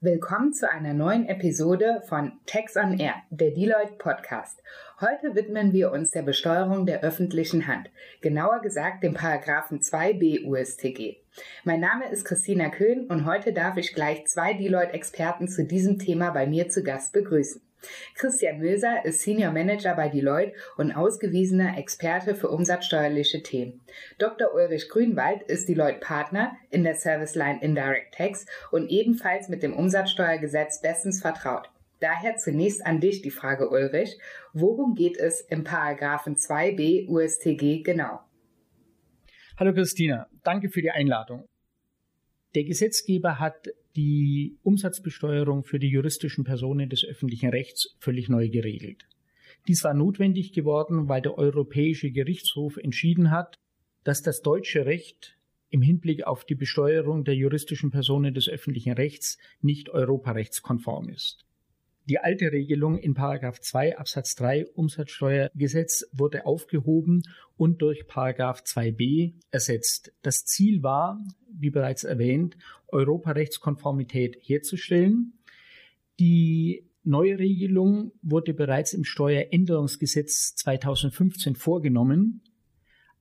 Willkommen zu einer neuen Episode von Tax on Air, der Deloitte Podcast. Heute widmen wir uns der Besteuerung der öffentlichen Hand, genauer gesagt dem Paragraphen 2b USTG. Mein Name ist Christina Köhn und heute darf ich gleich zwei Deloitte-Experten zu diesem Thema bei mir zu Gast begrüßen. Christian Möser ist Senior Manager bei Deloitte und ausgewiesener Experte für umsatzsteuerliche Themen. Dr. Ulrich Grünwald ist Deloitte Partner in der Service Line Indirect Tax und ebenfalls mit dem Umsatzsteuergesetz bestens vertraut. Daher zunächst an dich die Frage, Ulrich. Worum geht es im Paragraphen 2b USTG genau? Hallo Christina, danke für die Einladung. Der Gesetzgeber hat die Umsatzbesteuerung für die juristischen Personen des öffentlichen Rechts völlig neu geregelt. Dies war notwendig geworden, weil der Europäische Gerichtshof entschieden hat, dass das deutsche Recht im Hinblick auf die Besteuerung der juristischen Personen des öffentlichen Rechts nicht europarechtskonform ist. Die alte Regelung in 2 Absatz 3 Umsatzsteuergesetz wurde aufgehoben und durch 2b ersetzt. Das Ziel war, wie bereits erwähnt, Europarechtskonformität herzustellen. Die neue Regelung wurde bereits im Steueränderungsgesetz 2015 vorgenommen.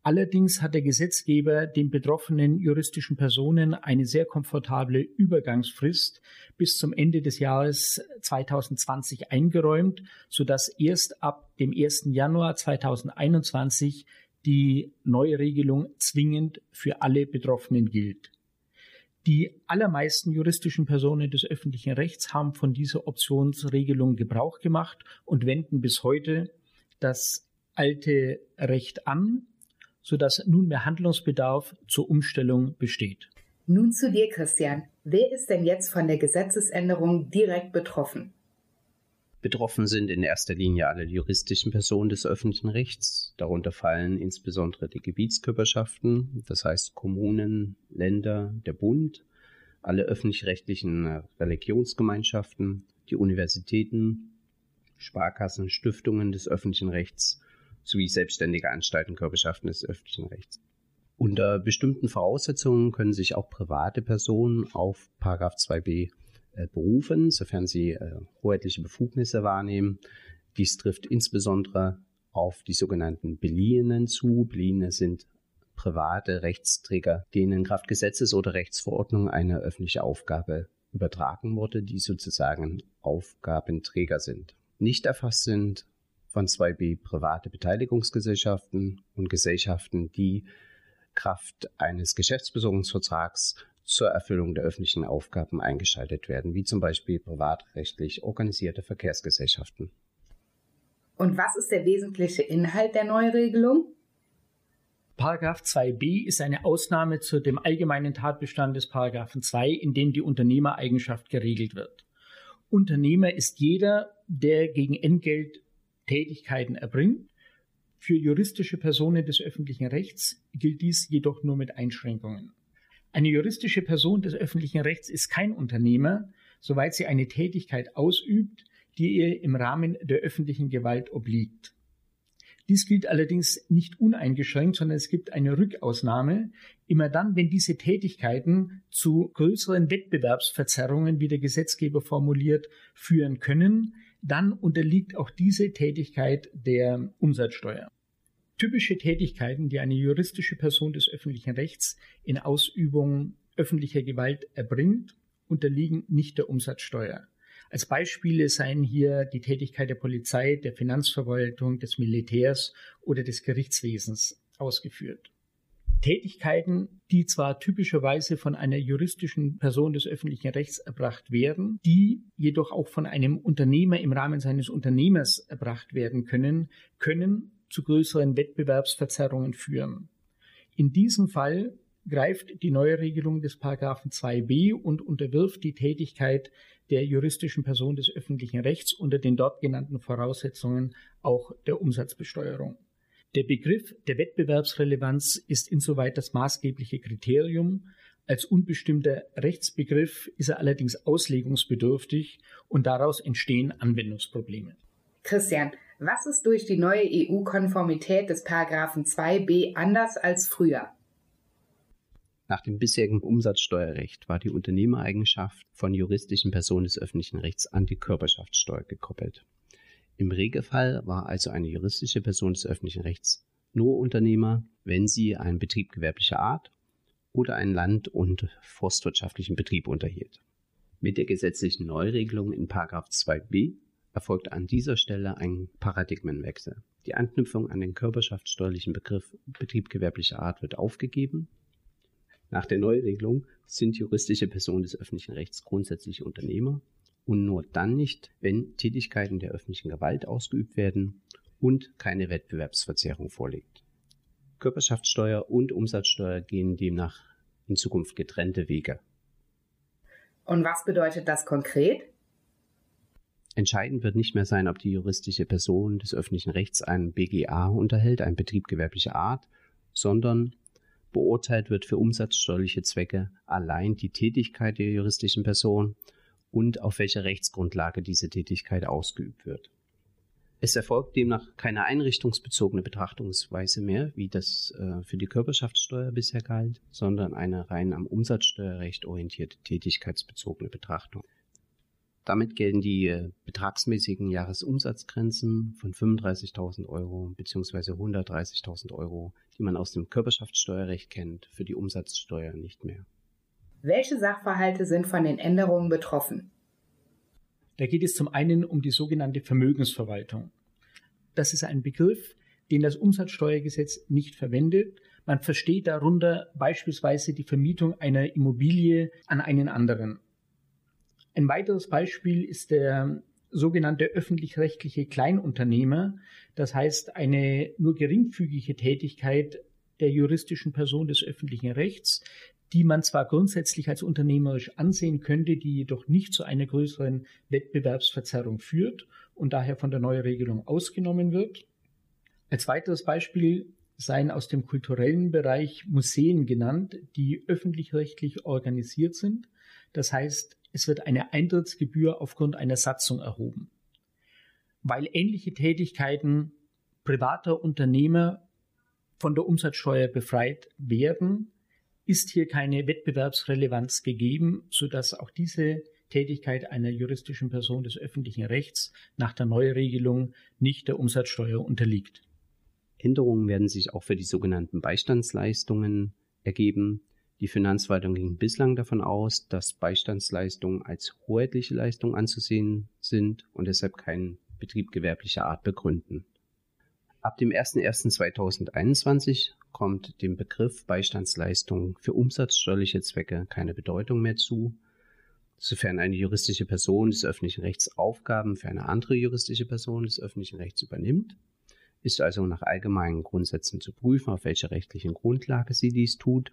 Allerdings hat der Gesetzgeber den betroffenen juristischen Personen eine sehr komfortable Übergangsfrist bis zum Ende des Jahres 2020 eingeräumt, sodass erst ab dem 1. Januar 2021 die neue Regelung zwingend für alle Betroffenen gilt. Die allermeisten juristischen Personen des öffentlichen Rechts haben von dieser Optionsregelung Gebrauch gemacht und wenden bis heute das alte Recht an sodass nunmehr Handlungsbedarf zur Umstellung besteht. Nun zu dir, Christian. Wer ist denn jetzt von der Gesetzesänderung direkt betroffen? Betroffen sind in erster Linie alle juristischen Personen des öffentlichen Rechts. Darunter fallen insbesondere die Gebietskörperschaften, das heißt Kommunen, Länder, der Bund, alle öffentlich-rechtlichen Religionsgemeinschaften, die Universitäten, Sparkassen, Stiftungen des öffentlichen Rechts sowie selbstständige Anstalten, Körperschaften des öffentlichen Rechts. Unter bestimmten Voraussetzungen können sich auch private Personen auf 2b äh, berufen, sofern sie äh, hoheitliche Befugnisse wahrnehmen. Dies trifft insbesondere auf die sogenannten Beliehenen zu. Beliehene sind private Rechtsträger, denen Kraft Gesetzes oder Rechtsverordnung eine öffentliche Aufgabe übertragen wurde, die sozusagen Aufgabenträger sind. Nicht erfasst sind von 2b private Beteiligungsgesellschaften und Gesellschaften, die Kraft eines Geschäftsbesorgungsvertrags zur Erfüllung der öffentlichen Aufgaben eingeschaltet werden, wie zum Beispiel privatrechtlich organisierte Verkehrsgesellschaften. Und was ist der wesentliche Inhalt der Neuregelung? Paragraph 2b ist eine Ausnahme zu dem allgemeinen Tatbestand des Paragraphen 2, in dem die Unternehmereigenschaft geregelt wird. Unternehmer ist jeder, der gegen Entgelt Tätigkeiten erbringt. Für juristische Personen des öffentlichen Rechts gilt dies jedoch nur mit Einschränkungen. Eine juristische Person des öffentlichen Rechts ist kein Unternehmer, soweit sie eine Tätigkeit ausübt, die ihr im Rahmen der öffentlichen Gewalt obliegt. Dies gilt allerdings nicht uneingeschränkt, sondern es gibt eine Rückausnahme. Immer dann, wenn diese Tätigkeiten zu größeren Wettbewerbsverzerrungen, wie der Gesetzgeber formuliert, führen können, dann unterliegt auch diese Tätigkeit der Umsatzsteuer. Typische Tätigkeiten, die eine juristische Person des öffentlichen Rechts in Ausübung öffentlicher Gewalt erbringt, unterliegen nicht der Umsatzsteuer. Als Beispiele seien hier die Tätigkeit der Polizei, der Finanzverwaltung, des Militärs oder des Gerichtswesens ausgeführt. Tätigkeiten, die zwar typischerweise von einer juristischen Person des öffentlichen Rechts erbracht werden, die jedoch auch von einem Unternehmer im Rahmen seines Unternehmers erbracht werden können, können zu größeren Wettbewerbsverzerrungen führen. In diesem Fall greift die Neuregelung des Paragraphen 2b und unterwirft die Tätigkeit der juristischen Person des öffentlichen Rechts unter den dort genannten Voraussetzungen auch der Umsatzbesteuerung. Der Begriff der Wettbewerbsrelevanz ist insoweit das maßgebliche Kriterium. Als unbestimmter Rechtsbegriff ist er allerdings auslegungsbedürftig und daraus entstehen Anwendungsprobleme. Christian, was ist durch die neue EU-Konformität des Paragraphen 2b anders als früher? Nach dem bisherigen Umsatzsteuerrecht war die Unternehmereigenschaft von juristischen Personen des öffentlichen Rechts an die Körperschaftssteuer gekoppelt. Im Regelfall war also eine juristische Person des öffentlichen Rechts nur Unternehmer, wenn sie einen Betrieb gewerblicher Art oder einen land- und forstwirtschaftlichen Betrieb unterhielt. Mit der gesetzlichen Neuregelung in 2b erfolgt an dieser Stelle ein Paradigmenwechsel. Die Anknüpfung an den körperschaftssteuerlichen Begriff Betrieb gewerblicher Art wird aufgegeben nach der Neuregelung sind juristische Personen des öffentlichen Rechts grundsätzlich Unternehmer und nur dann nicht, wenn Tätigkeiten der öffentlichen Gewalt ausgeübt werden und keine Wettbewerbsverzerrung vorliegt. Körperschaftssteuer und Umsatzsteuer gehen demnach in Zukunft getrennte Wege. Und was bedeutet das konkret? Entscheidend wird nicht mehr sein, ob die juristische Person des öffentlichen Rechts einen BGA unterhält, einen Betrieb gewerblicher Art, sondern Beurteilt wird für umsatzsteuerliche Zwecke allein die Tätigkeit der juristischen Person und auf welcher Rechtsgrundlage diese Tätigkeit ausgeübt wird. Es erfolgt demnach keine einrichtungsbezogene Betrachtungsweise mehr, wie das äh, für die Körperschaftssteuer bisher galt, sondern eine rein am Umsatzsteuerrecht orientierte tätigkeitsbezogene Betrachtung. Damit gelten die äh, betragsmäßigen Jahresumsatzgrenzen von 35.000 Euro bzw. 130.000 Euro, die man aus dem Körperschaftssteuerrecht kennt, für die Umsatzsteuer nicht mehr. Welche Sachverhalte sind von den Änderungen betroffen? Da geht es zum einen um die sogenannte Vermögensverwaltung. Das ist ein Begriff, den das Umsatzsteuergesetz nicht verwendet. Man versteht darunter beispielsweise die Vermietung einer Immobilie an einen anderen. Ein weiteres Beispiel ist der sogenannte öffentlich-rechtliche Kleinunternehmer, das heißt eine nur geringfügige Tätigkeit der juristischen Person des öffentlichen Rechts, die man zwar grundsätzlich als unternehmerisch ansehen könnte, die jedoch nicht zu einer größeren Wettbewerbsverzerrung führt und daher von der Neuregelung ausgenommen wird. Als weiteres Beispiel seien aus dem kulturellen Bereich Museen genannt, die öffentlich-rechtlich organisiert sind. Das heißt, es wird eine Eintrittsgebühr aufgrund einer Satzung erhoben. Weil ähnliche Tätigkeiten privater Unternehmer von der Umsatzsteuer befreit werden, ist hier keine Wettbewerbsrelevanz gegeben, sodass auch diese Tätigkeit einer juristischen Person des öffentlichen Rechts nach der Neuregelung nicht der Umsatzsteuer unterliegt. Änderungen werden sich auch für die sogenannten Beistandsleistungen ergeben. Die Finanzverwaltung ging bislang davon aus, dass Beistandsleistungen als hoheitliche Leistung anzusehen sind und deshalb keinen Betrieb gewerblicher Art begründen. Ab dem 01.01.2021 kommt dem Begriff Beistandsleistung für umsatzsteuerliche Zwecke keine Bedeutung mehr zu, sofern eine juristische Person des öffentlichen Rechts Aufgaben für eine andere juristische Person des öffentlichen Rechts übernimmt, ist also nach allgemeinen Grundsätzen zu prüfen, auf welcher rechtlichen Grundlage sie dies tut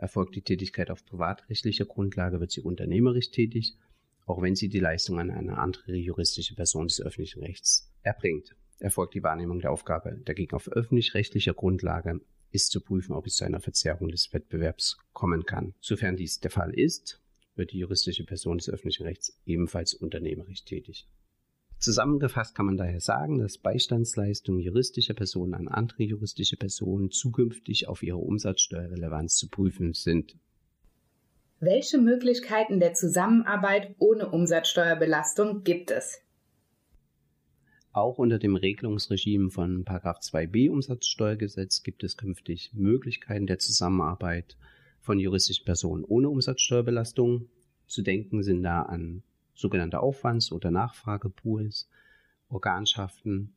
Erfolgt die Tätigkeit auf privatrechtlicher Grundlage, wird sie unternehmerisch tätig, auch wenn sie die Leistung an eine andere juristische Person des öffentlichen Rechts erbringt. Erfolgt die Wahrnehmung der Aufgabe dagegen auf öffentlich-rechtlicher Grundlage, ist zu prüfen, ob es zu einer Verzerrung des Wettbewerbs kommen kann. Sofern dies der Fall ist, wird die juristische Person des öffentlichen Rechts ebenfalls unternehmerisch tätig. Zusammengefasst kann man daher sagen, dass Beistandsleistungen juristischer Personen an andere juristische Personen zukünftig auf ihre Umsatzsteuerrelevanz zu prüfen sind. Welche Möglichkeiten der Zusammenarbeit ohne Umsatzsteuerbelastung gibt es? Auch unter dem Regelungsregime von 2b Umsatzsteuergesetz gibt es künftig Möglichkeiten der Zusammenarbeit von juristischen Personen ohne Umsatzsteuerbelastung. Zu denken sind da an sogenannte Aufwands- oder Nachfragepools, Organschaften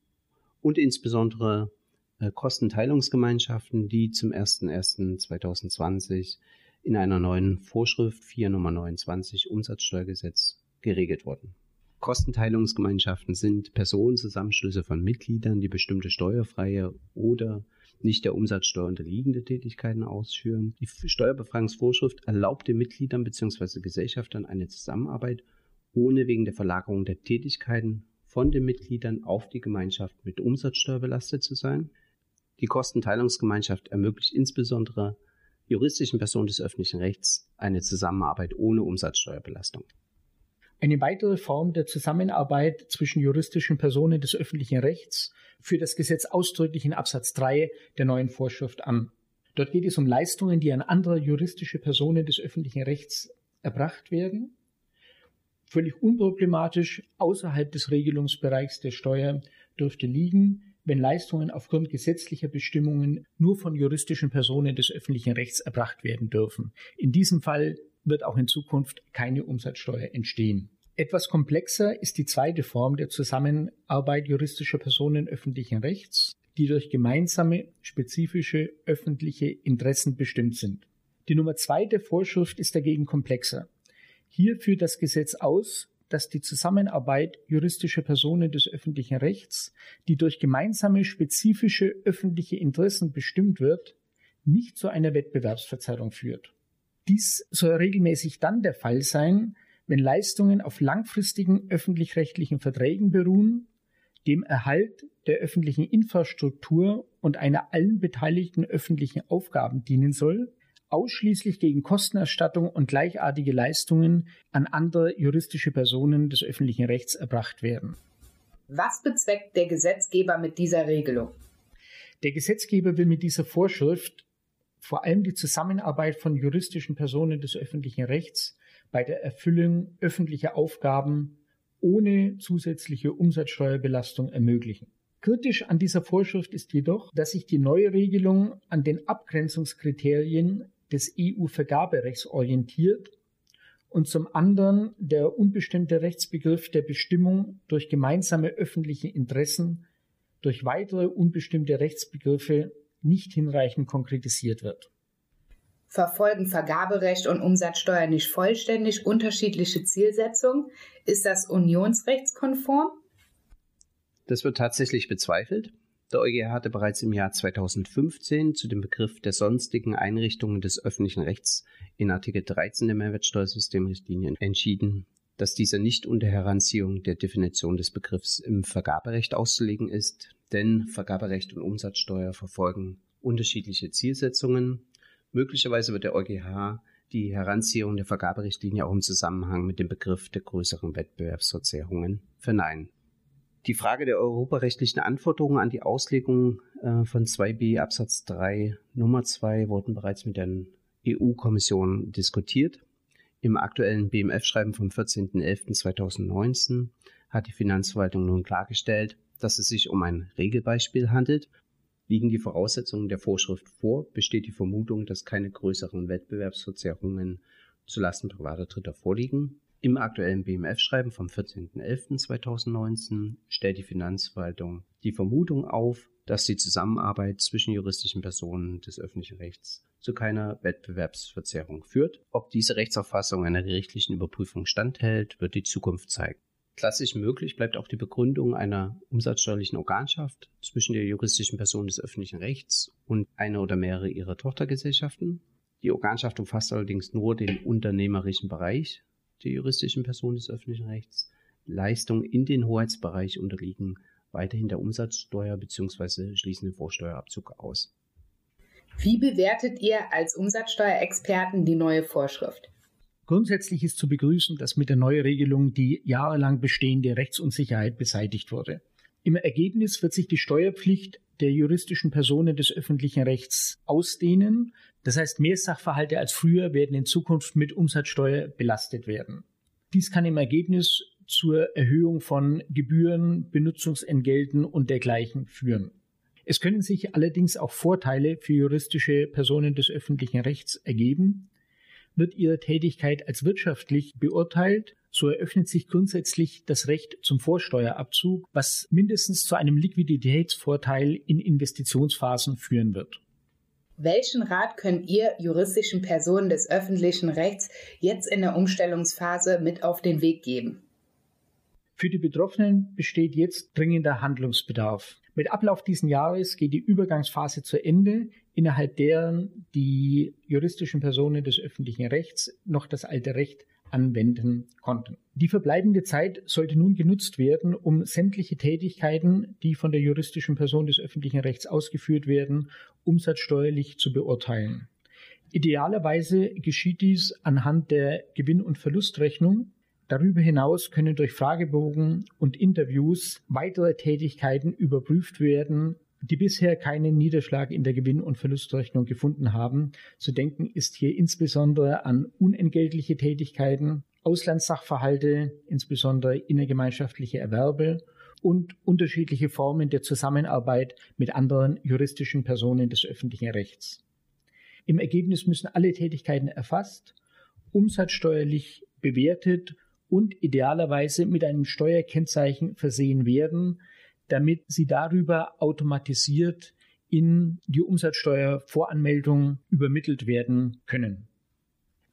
und insbesondere äh, Kostenteilungsgemeinschaften, die zum 01.01.2020 in einer neuen Vorschrift 4 Nummer 29 Umsatzsteuergesetz geregelt wurden. Kostenteilungsgemeinschaften sind Personenzusammenschlüsse von Mitgliedern, die bestimmte steuerfreie oder nicht der Umsatzsteuer unterliegende Tätigkeiten ausführen. Die Steuerbefreiungsvorschrift erlaubt den Mitgliedern bzw. Gesellschaftern eine Zusammenarbeit ohne wegen der Verlagerung der Tätigkeiten von den Mitgliedern auf die Gemeinschaft mit Umsatzsteuer belastet zu sein. Die Kostenteilungsgemeinschaft ermöglicht insbesondere juristischen Personen des öffentlichen Rechts eine Zusammenarbeit ohne Umsatzsteuerbelastung. Eine weitere Form der Zusammenarbeit zwischen juristischen Personen des öffentlichen Rechts führt das Gesetz ausdrücklich in Absatz 3 der neuen Vorschrift an. Dort geht es um Leistungen, die an andere juristische Personen des öffentlichen Rechts erbracht werden. Völlig unproblematisch außerhalb des Regelungsbereichs der Steuer dürfte liegen, wenn Leistungen aufgrund gesetzlicher Bestimmungen nur von juristischen Personen des öffentlichen Rechts erbracht werden dürfen. In diesem Fall wird auch in Zukunft keine Umsatzsteuer entstehen. Etwas komplexer ist die zweite Form der Zusammenarbeit juristischer Personen öffentlichen Rechts, die durch gemeinsame spezifische öffentliche Interessen bestimmt sind. Die Nummer zwei der Vorschrift ist dagegen komplexer. Hier führt das Gesetz aus, dass die Zusammenarbeit juristischer Personen des öffentlichen Rechts, die durch gemeinsame spezifische öffentliche Interessen bestimmt wird, nicht zu einer Wettbewerbsverzerrung führt. Dies soll regelmäßig dann der Fall sein, wenn Leistungen auf langfristigen öffentlich-rechtlichen Verträgen beruhen, dem Erhalt der öffentlichen Infrastruktur und einer allen beteiligten öffentlichen Aufgaben dienen soll, ausschließlich gegen Kostenerstattung und gleichartige Leistungen an andere juristische Personen des öffentlichen Rechts erbracht werden. Was bezweckt der Gesetzgeber mit dieser Regelung? Der Gesetzgeber will mit dieser Vorschrift vor allem die Zusammenarbeit von juristischen Personen des öffentlichen Rechts bei der Erfüllung öffentlicher Aufgaben ohne zusätzliche Umsatzsteuerbelastung ermöglichen. Kritisch an dieser Vorschrift ist jedoch, dass sich die neue Regelung an den Abgrenzungskriterien des EU-Vergaberechts orientiert und zum anderen der unbestimmte Rechtsbegriff der Bestimmung durch gemeinsame öffentliche Interessen durch weitere unbestimmte Rechtsbegriffe nicht hinreichend konkretisiert wird verfolgen Vergaberecht und Umsatzsteuer nicht vollständig unterschiedliche Zielsetzungen? Ist das unionsrechtskonform? Das wird tatsächlich bezweifelt. Der EuGH hatte bereits im Jahr 2015 zu dem Begriff der sonstigen Einrichtungen des öffentlichen Rechts in Artikel 13 der Mehrwertsteuersystemrichtlinie entschieden, dass dieser nicht unter Heranziehung der Definition des Begriffs im Vergaberecht auszulegen ist, denn Vergaberecht und Umsatzsteuer verfolgen unterschiedliche Zielsetzungen Möglicherweise wird der EuGH die Heranziehung der Vergaberichtlinie auch im Zusammenhang mit dem Begriff der größeren Wettbewerbsverzerrungen verneinen. Die Frage der europarechtlichen Anforderungen an die Auslegung äh, von 2b Absatz 3 Nummer 2 wurden bereits mit der EU-Kommission diskutiert. Im aktuellen BMF-Schreiben vom 14.11.2019 hat die Finanzverwaltung nun klargestellt, dass es sich um ein Regelbeispiel handelt Liegen die Voraussetzungen der Vorschrift vor, besteht die Vermutung, dass keine größeren Wettbewerbsverzerrungen zulasten privater Dritter vorliegen. Im aktuellen BMF-Schreiben vom 14.11.2019 stellt die Finanzverwaltung die Vermutung auf, dass die Zusammenarbeit zwischen juristischen Personen des öffentlichen Rechts zu keiner Wettbewerbsverzerrung führt. Ob diese Rechtsauffassung einer gerichtlichen Überprüfung standhält, wird die Zukunft zeigen. Klassisch möglich bleibt auch die Begründung einer umsatzsteuerlichen Organschaft zwischen der juristischen Person des öffentlichen Rechts und einer oder mehrere ihrer Tochtergesellschaften. Die Organschaft umfasst allerdings nur den unternehmerischen Bereich der juristischen Person des öffentlichen Rechts. Leistungen in den Hoheitsbereich unterliegen weiterhin der Umsatzsteuer bzw. schließen den Vorsteuerabzug aus. Wie bewertet ihr als Umsatzsteuerexperten die neue Vorschrift? Grundsätzlich ist zu begrüßen, dass mit der Neuregelung die jahrelang bestehende Rechtsunsicherheit beseitigt wurde. Im Ergebnis wird sich die Steuerpflicht der juristischen Personen des öffentlichen Rechts ausdehnen. Das heißt, mehr Sachverhalte als früher werden in Zukunft mit Umsatzsteuer belastet werden. Dies kann im Ergebnis zur Erhöhung von Gebühren, Benutzungsentgelten und dergleichen führen. Es können sich allerdings auch Vorteile für juristische Personen des öffentlichen Rechts ergeben, wird ihre Tätigkeit als wirtschaftlich beurteilt, so eröffnet sich grundsätzlich das Recht zum Vorsteuerabzug, was mindestens zu einem Liquiditätsvorteil in Investitionsphasen führen wird. Welchen Rat könnt ihr juristischen Personen des öffentlichen Rechts jetzt in der Umstellungsphase mit auf den Weg geben? Für die Betroffenen besteht jetzt dringender Handlungsbedarf. Mit Ablauf dieses Jahres geht die Übergangsphase zu Ende, innerhalb deren die juristischen Personen des öffentlichen Rechts noch das alte Recht anwenden konnten. Die verbleibende Zeit sollte nun genutzt werden, um sämtliche Tätigkeiten, die von der juristischen Person des öffentlichen Rechts ausgeführt werden, umsatzsteuerlich zu beurteilen. Idealerweise geschieht dies anhand der Gewinn- und Verlustrechnung. Darüber hinaus können durch Fragebogen und Interviews weitere Tätigkeiten überprüft werden, die bisher keinen Niederschlag in der Gewinn- und Verlustrechnung gefunden haben. Zu denken ist hier insbesondere an unentgeltliche Tätigkeiten, Auslandssachverhalte, insbesondere innergemeinschaftliche Erwerbe und unterschiedliche Formen der Zusammenarbeit mit anderen juristischen Personen des öffentlichen Rechts. Im Ergebnis müssen alle Tätigkeiten erfasst, umsatzsteuerlich bewertet und idealerweise mit einem Steuerkennzeichen versehen werden, damit sie darüber automatisiert in die Umsatzsteuervoranmeldung übermittelt werden können.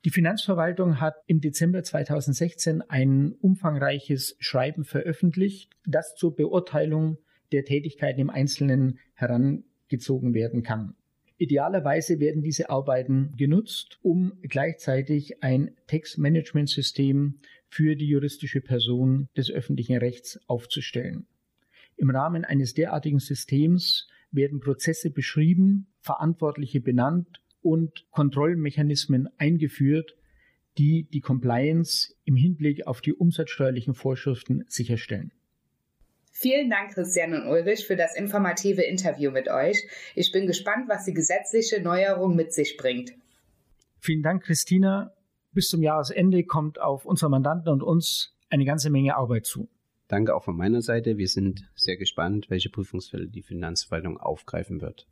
Die Finanzverwaltung hat im Dezember 2016 ein umfangreiches Schreiben veröffentlicht, das zur Beurteilung der Tätigkeiten im Einzelnen herangezogen werden kann. Idealerweise werden diese Arbeiten genutzt, um gleichzeitig ein Textmanagementsystem für die juristische Person des öffentlichen Rechts aufzustellen. Im Rahmen eines derartigen Systems werden Prozesse beschrieben, Verantwortliche benannt und Kontrollmechanismen eingeführt, die die Compliance im Hinblick auf die umsatzsteuerlichen Vorschriften sicherstellen. Vielen Dank, Christian und Ulrich, für das informative Interview mit euch. Ich bin gespannt, was die gesetzliche Neuerung mit sich bringt. Vielen Dank, Christina. Bis zum Jahresende kommt auf unsere Mandanten und uns eine ganze Menge Arbeit zu. Danke auch von meiner Seite. Wir sind sehr gespannt, welche Prüfungsfälle die Finanzverwaltung aufgreifen wird.